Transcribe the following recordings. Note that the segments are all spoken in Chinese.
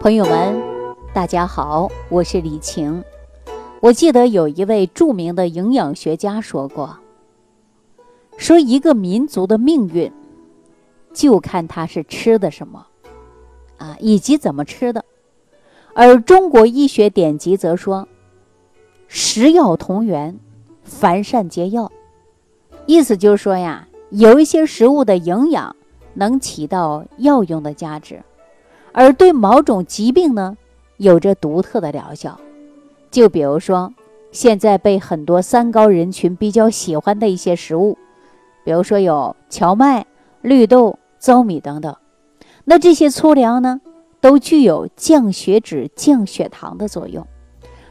朋友们，大家好，我是李晴。我记得有一位著名的营养学家说过：“说一个民族的命运，就看他是吃的什么，啊，以及怎么吃的。”而中国医学典籍则说：“食药同源，凡善皆药。”意思就是说呀，有一些食物的营养能起到药用的价值。而对某种疾病呢，有着独特的疗效。就比如说，现在被很多三高人群比较喜欢的一些食物，比如说有荞麦、绿豆、糙米等等。那这些粗粮呢，都具有降血脂、降血糖的作用。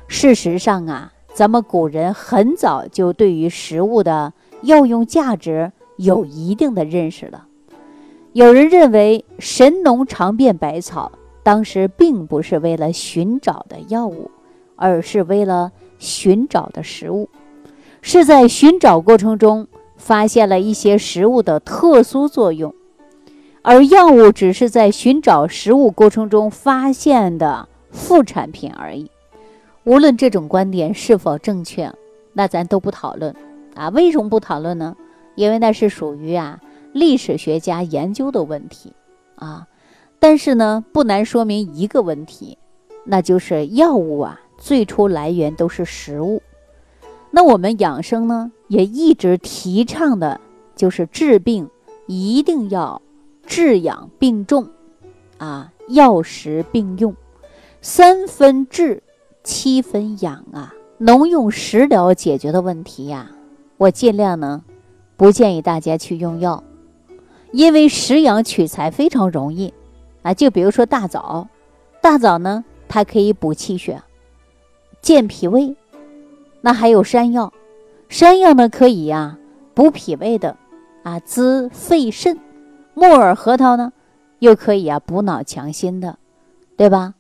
事实上啊，咱们古人很早就对于食物的药用价值有一定的认识了。有人认为神农尝遍百草，当时并不是为了寻找的药物，而是为了寻找的食物。是在寻找过程中发现了一些食物的特殊作用，而药物只是在寻找食物过程中发现的副产品而已。无论这种观点是否正确，那咱都不讨论啊。为什么不讨论呢？因为那是属于啊。历史学家研究的问题，啊，但是呢，不难说明一个问题，那就是药物啊，最初来源都是食物。那我们养生呢，也一直提倡的就是治病一定要治养并重，啊，药食并用，三分治，七分养啊，能用食疗解决的问题呀，我尽量呢，不建议大家去用药。因为食养取材非常容易，啊，就比如说大枣，大枣呢，它可以补气血、健脾胃。那还有山药，山药呢可以呀补脾胃的，啊，滋肺肾。木耳、核桃呢，又可以啊补脑强心的，对吧？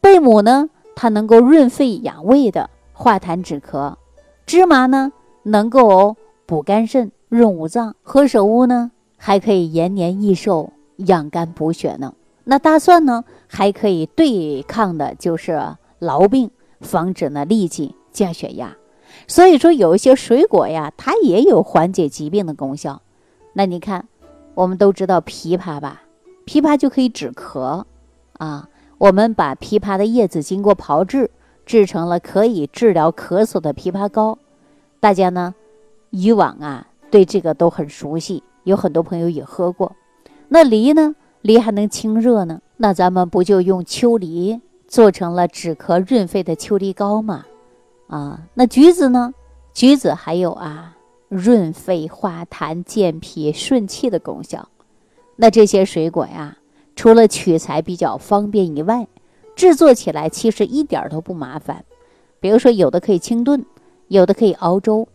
贝母呢，它能够润肺养胃的，化痰止咳。芝麻呢，能够补肝肾、润五脏。何首乌呢？还可以延年益寿、养肝补血呢。那大蒜呢，还可以对抗的就是痨病，防止呢痢疾、降血压。所以说，有一些水果呀，它也有缓解疾病的功效。那你看，我们都知道枇杷吧？枇杷就可以止咳啊。我们把枇杷的叶子经过炮制，制成了可以治疗咳嗽的枇杷膏。大家呢，以往啊，对这个都很熟悉。有很多朋友也喝过，那梨呢？梨还能清热呢。那咱们不就用秋梨做成了止咳润肺的秋梨膏吗？啊，那橘子呢？橘子还有啊润肺化痰、健脾顺气的功效。那这些水果呀，除了取材比较方便以外，制作起来其实一点都不麻烦。比如说，有的可以清炖，有的可以熬粥，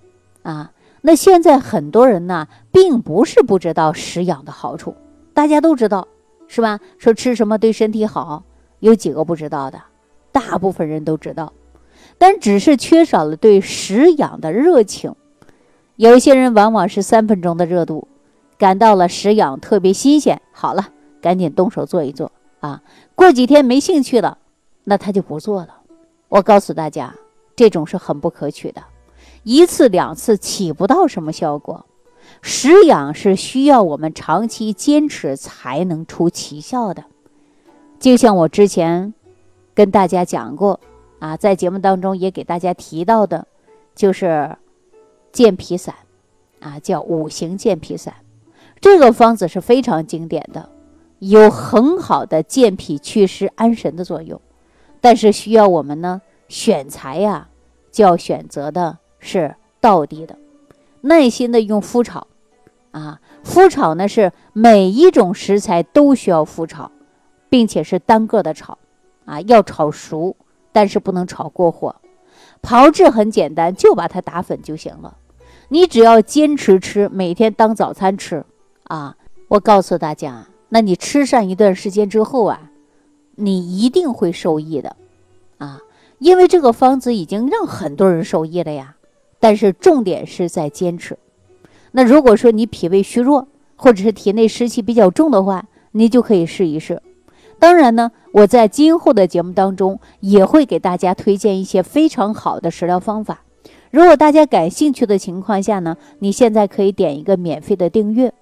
啊。那现在很多人呢，并不是不知道食养的好处，大家都知道，是吧？说吃什么对身体好，有几个不知道的？大部分人都知道，但只是缺少了对食养的热情。有一些人往往是三分钟的热度，感到了食养特别新鲜，好了，赶紧动手做一做啊。过几天没兴趣了，那他就不做了。我告诉大家，这种是很不可取的。一次两次起不到什么效果，食养是需要我们长期坚持才能出奇效的。就像我之前跟大家讲过啊，在节目当中也给大家提到的，就是健脾散啊，叫五行健脾散。这个方子是非常经典的，有很好的健脾祛湿安神的作用。但是需要我们呢选材呀，就要选择的。是道地的，耐心的用麸炒，啊，麸炒呢是每一种食材都需要麸炒，并且是单个的炒，啊，要炒熟，但是不能炒过火。炮制很简单，就把它打粉就行了。你只要坚持吃，每天当早餐吃，啊，我告诉大家，那你吃上一段时间之后啊，你一定会受益的，啊，因为这个方子已经让很多人受益了呀。但是重点是在坚持。那如果说你脾胃虚弱，或者是体内湿气比较重的话，你就可以试一试。当然呢，我在今后的节目当中也会给大家推荐一些非常好的食疗方法。如果大家感兴趣的情况下呢，你现在可以点一个免费的订阅，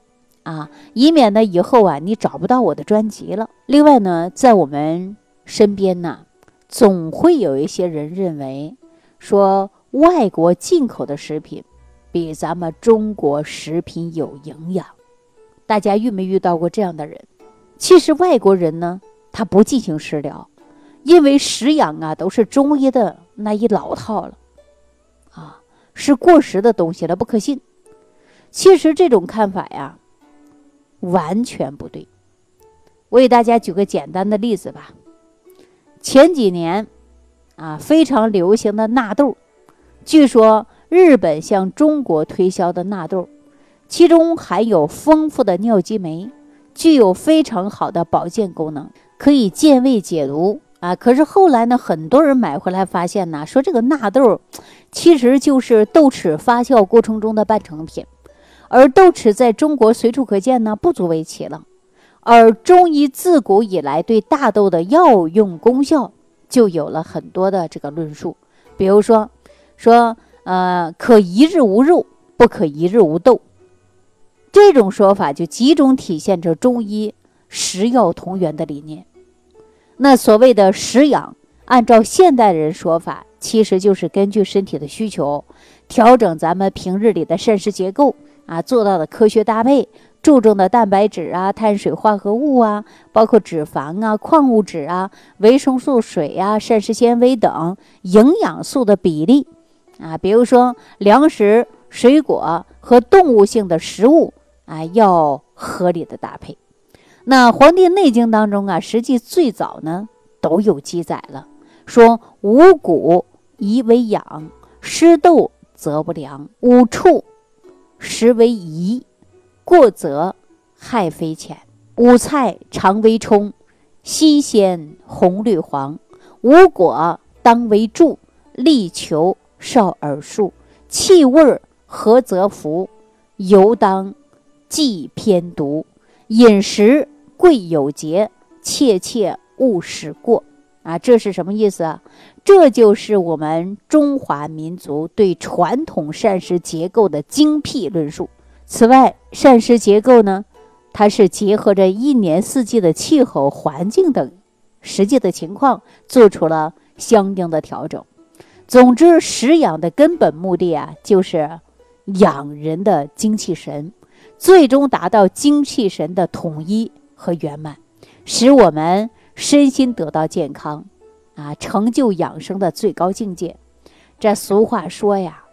啊，以免呢以后啊你找不到我的专辑了。另外呢，在我们身边呢，总会有一些人认为，说外国进口的食品比咱们中国食品有营养。大家遇没遇到过这样的人？其实外国人呢，他不进行食疗，因为食养啊都是中医的那一老套了。啊是过时的东西了，不可信。其实这种看法呀，完全不对。我给大家举个简单的例子吧。前几年，啊，非常流行的纳豆，据说日本向中国推销的纳豆，其中含有丰富的尿激酶，具有非常好的保健功能，可以健胃解毒。啊，可是后来呢，很多人买回来发现呢，说这个纳豆其实就是豆豉发酵过程中的半成品，而豆豉在中国随处可见呢，不足为奇了。而中医自古以来对大豆的药用功效就有了很多的这个论述，比如说，说呃，可一日无肉，不可一日无豆，这种说法就集中体现着中医食药同源的理念。那所谓的食养，按照现代人说法，其实就是根据身体的需求，调整咱们平日里的膳食结构啊，做到的科学搭配，注重的蛋白质啊、碳水化合物啊，包括脂肪啊、矿物质啊、维生素、水啊、膳食纤维等营养素的比例啊，比如说粮食、水果和动物性的食物啊，要合理的搭配。那《黄帝内经》当中啊，实际最早呢都有记载了，说五谷宜为养，湿豆则不良；五畜食为宜，过则害非浅；五菜常为充，新鲜红绿黄；五果当为助，力求少耳数；气味和则服，尤当忌偏毒；饮食。贵有节，切切勿使过啊！这是什么意思啊？这就是我们中华民族对传统膳食结构的精辟论述。此外，膳食结构呢，它是结合着一年四季的气候环境等实际的情况，做出了相应的调整。总之，食养的根本目的啊，就是养人的精气神，最终达到精气神的统一。和圆满，使我们身心得到健康，啊，成就养生的最高境界。这俗话说呀，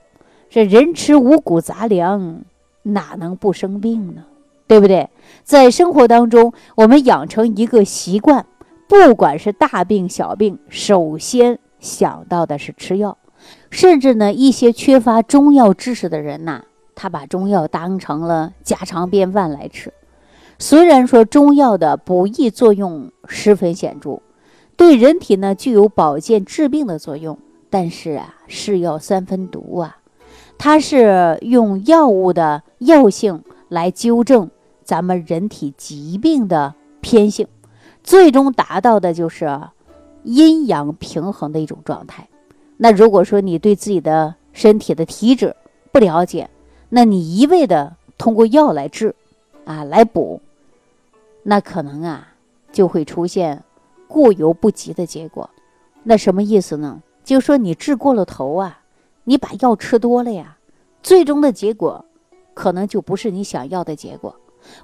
这人吃五谷杂粮，哪能不生病呢？对不对？在生活当中，我们养成一个习惯，不管是大病小病，首先想到的是吃药。甚至呢，一些缺乏中药知识的人呐，他把中药当成了家常便饭来吃。虽然说中药的补益作用十分显著，对人体呢具有保健治病的作用，但是啊，是药三分毒啊，它是用药物的药性来纠正咱们人体疾病的偏性，最终达到的就是阴阳平衡的一种状态。那如果说你对自己的身体的体质不了解，那你一味的通过药来治，啊，来补。那可能啊，就会出现过犹不及的结果。那什么意思呢？就说你治过了头啊，你把药吃多了呀，最终的结果可能就不是你想要的结果。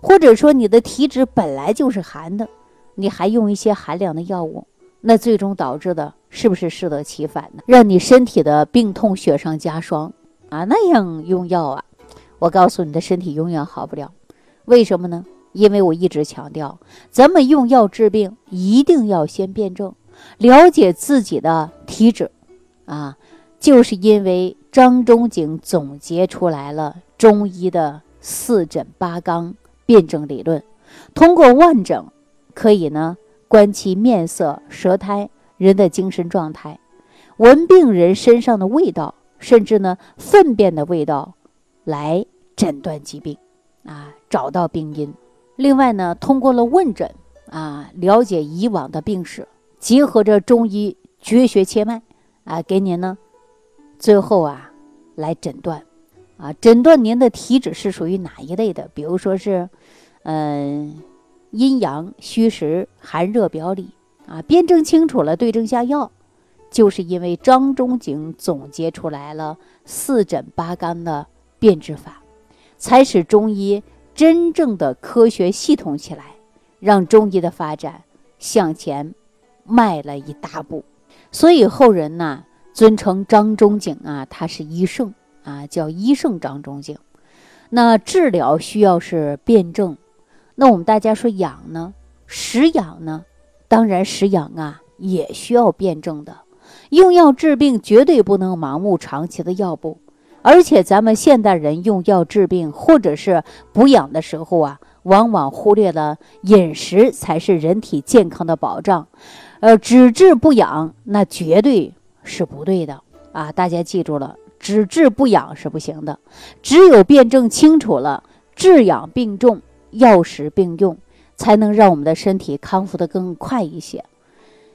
或者说你的体质本来就是寒的，你还用一些寒凉的药物，那最终导致的是不是适得其反呢？让你身体的病痛雪上加霜啊！那样用药啊，我告诉你的身体永远好不了。为什么呢？因为我一直强调，咱们用药治病一定要先辩证，了解自己的体质，啊，就是因为张仲景总结出来了中医的四诊八纲辩证理论，通过万诊，可以呢观其面色、舌苔、人的精神状态，闻病人身上的味道，甚至呢粪便的味道，来诊断疾病，啊，找到病因。另外呢，通过了问诊，啊，了解以往的病史，结合着中医绝学切脉啊，给您呢，最后啊来诊断，啊，诊断您的体质是属于哪一类的？比如说是，嗯，阴阳虚实寒热表里啊，辩证清楚了，对症下药，就是因为张仲景总结出来了四诊八纲的辨治法，才使中医真正的科学系统起来。让中医的发展向前迈了一大步，所以后人呢尊称张仲景啊，他是医圣啊，叫医圣张仲景。那治疗需要是辩证，那我们大家说养呢，食养呢，当然食养啊也需要辩证的。用药治病绝对不能盲目长期的药补，而且咱们现代人用药治病或者是补养的时候啊。往往忽略了饮食才是人体健康的保障，呃，只治不养那绝对是不对的啊！大家记住了，只治不养是不行的，只有辩证清楚了，治养并重，药食并用，才能让我们的身体康复的更快一些。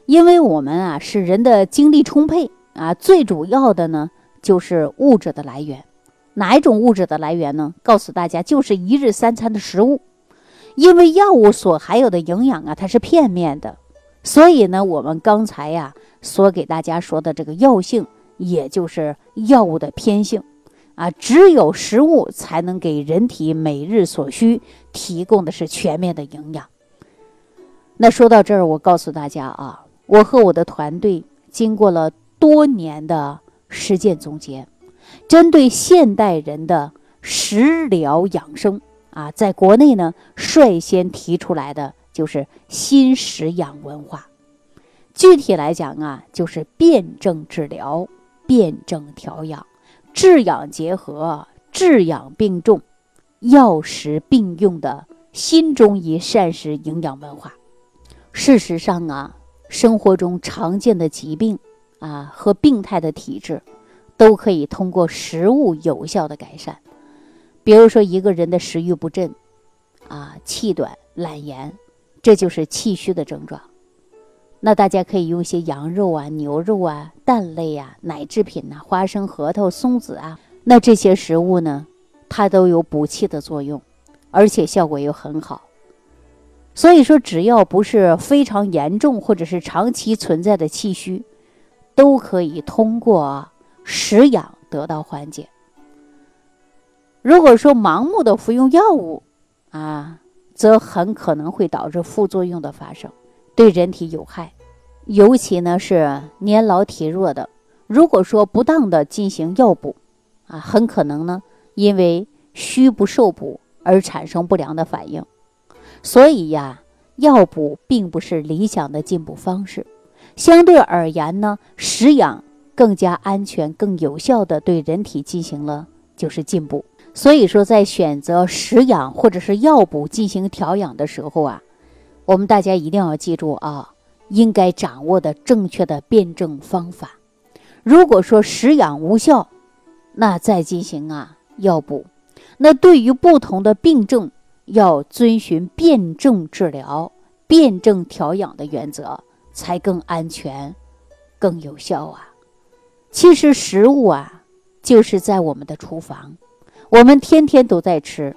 因为我们啊是人的精力充沛啊，最主要的呢就是物质的来源，哪一种物质的来源呢？告诉大家，就是一日三餐的食物。因为药物所含有的营养啊，它是片面的，所以呢，我们刚才呀所给大家说的这个药性，也就是药物的偏性啊，只有食物才能给人体每日所需提供的是全面的营养。那说到这儿，我告诉大家啊，我和我的团队经过了多年的实践总结，针对现代人的食疗养生。啊，在国内呢，率先提出来的就是新食养文化。具体来讲啊，就是辩证治疗、辩证调养、治养结合、治养并重、药食并用的新中医膳食营养文化。事实上啊，生活中常见的疾病啊和病态的体质，都可以通过食物有效的改善。比如说，一个人的食欲不振，啊，气短、懒言，这就是气虚的症状。那大家可以用一些羊肉啊、牛肉啊、蛋类啊、奶制品呐、花生、核桃、松子啊，那这些食物呢，它都有补气的作用，而且效果又很好。所以说，只要不是非常严重或者是长期存在的气虚，都可以通过食养得到缓解。如果说盲目的服用药物，啊，则很可能会导致副作用的发生，对人体有害。尤其呢是年老体弱的，如果说不当的进行药补，啊，很可能呢因为虚不受补而产生不良的反应。所以呀，药补并不是理想的进补方式。相对而言呢，食养更加安全、更有效的对人体进行了就是进补。所以说，在选择食养或者是药补进行调养的时候啊，我们大家一定要记住啊，应该掌握的正确的辩证方法。如果说食养无效，那再进行啊药补。那对于不同的病症，要遵循辩证治疗、辩证调养的原则，才更安全、更有效啊。其实食物啊，就是在我们的厨房。我们天天都在吃，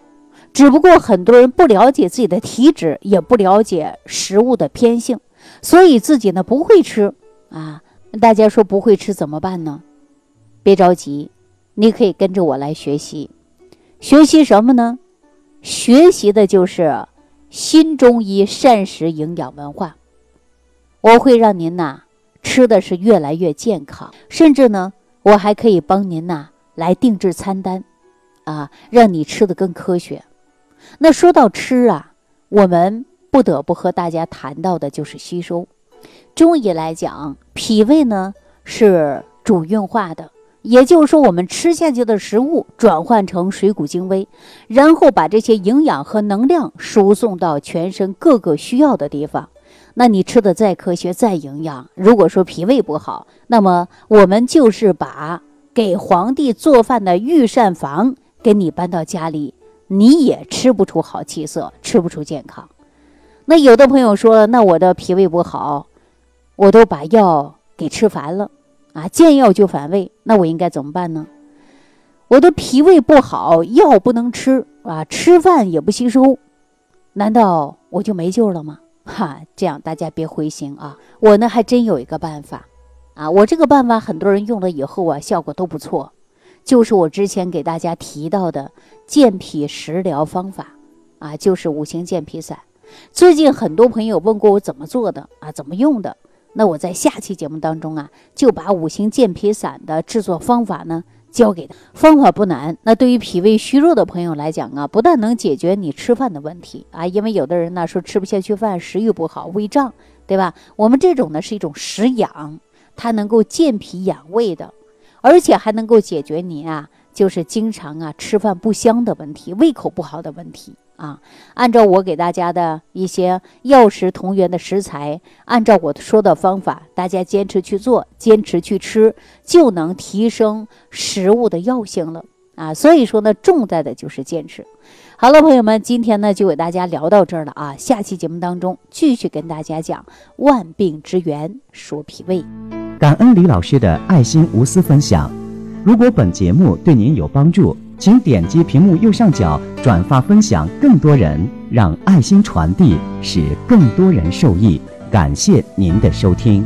只不过很多人不了解自己的体质，也不了解食物的偏性，所以自己呢不会吃啊。大家说不会吃怎么办呢？别着急，你可以跟着我来学习。学习什么呢？学习的就是新中医膳食营养文化。我会让您呐吃的是越来越健康，甚至呢，我还可以帮您呐来定制餐单。啊，让你吃的更科学。那说到吃啊，我们不得不和大家谈到的就是吸收。中医来讲，脾胃呢是主运化的，也就是说，我们吃下去的食物转换成水谷精微，然后把这些营养和能量输送到全身各个需要的地方。那你吃的再科学、再营养，如果说脾胃不好，那么我们就是把给皇帝做饭的御膳房。给你搬到家里，你也吃不出好气色，吃不出健康。那有的朋友说，那我的脾胃不好，我都把药给吃烦了，啊，见药就反胃，那我应该怎么办呢？我的脾胃不好，药不能吃啊，吃饭也不吸收，难道我就没救了吗？哈，这样大家别灰心啊，我呢还真有一个办法，啊，我这个办法很多人用了以后啊，效果都不错，就是我之前给大家提到的健脾食疗方法，啊，就是五行健脾散。最近很多朋友问过我怎么做的啊，怎么用的？那我在下期节目当中啊，就把五行健脾散的制作方法呢教给他。方法不难，那对于脾胃虚弱的朋友来讲啊，不但能解决你吃饭的问题啊，因为有的人呢说吃不下去饭，食欲不好，胃胀，对吧？我们这种呢是一种食养，它能够健脾养胃的，而且还能够解决你啊，就是经常啊吃饭不香的问题，胃口不好的问题。啊，按照我给大家的一些药食同源的食材，按照我说的方法，大家坚持去做，坚持去吃，就能提升食物的药性了啊！所以说呢，重在的就是坚持。好了，朋友们，今天呢就给大家聊到这儿了啊！下期节目当中继续跟大家讲万病之源，说脾胃。感恩李老师的爱心无私分享。如果本节目对您有帮助，请点击屏幕右上角转发分享，更多人让爱心传递，使更多人受益。感谢您的收听。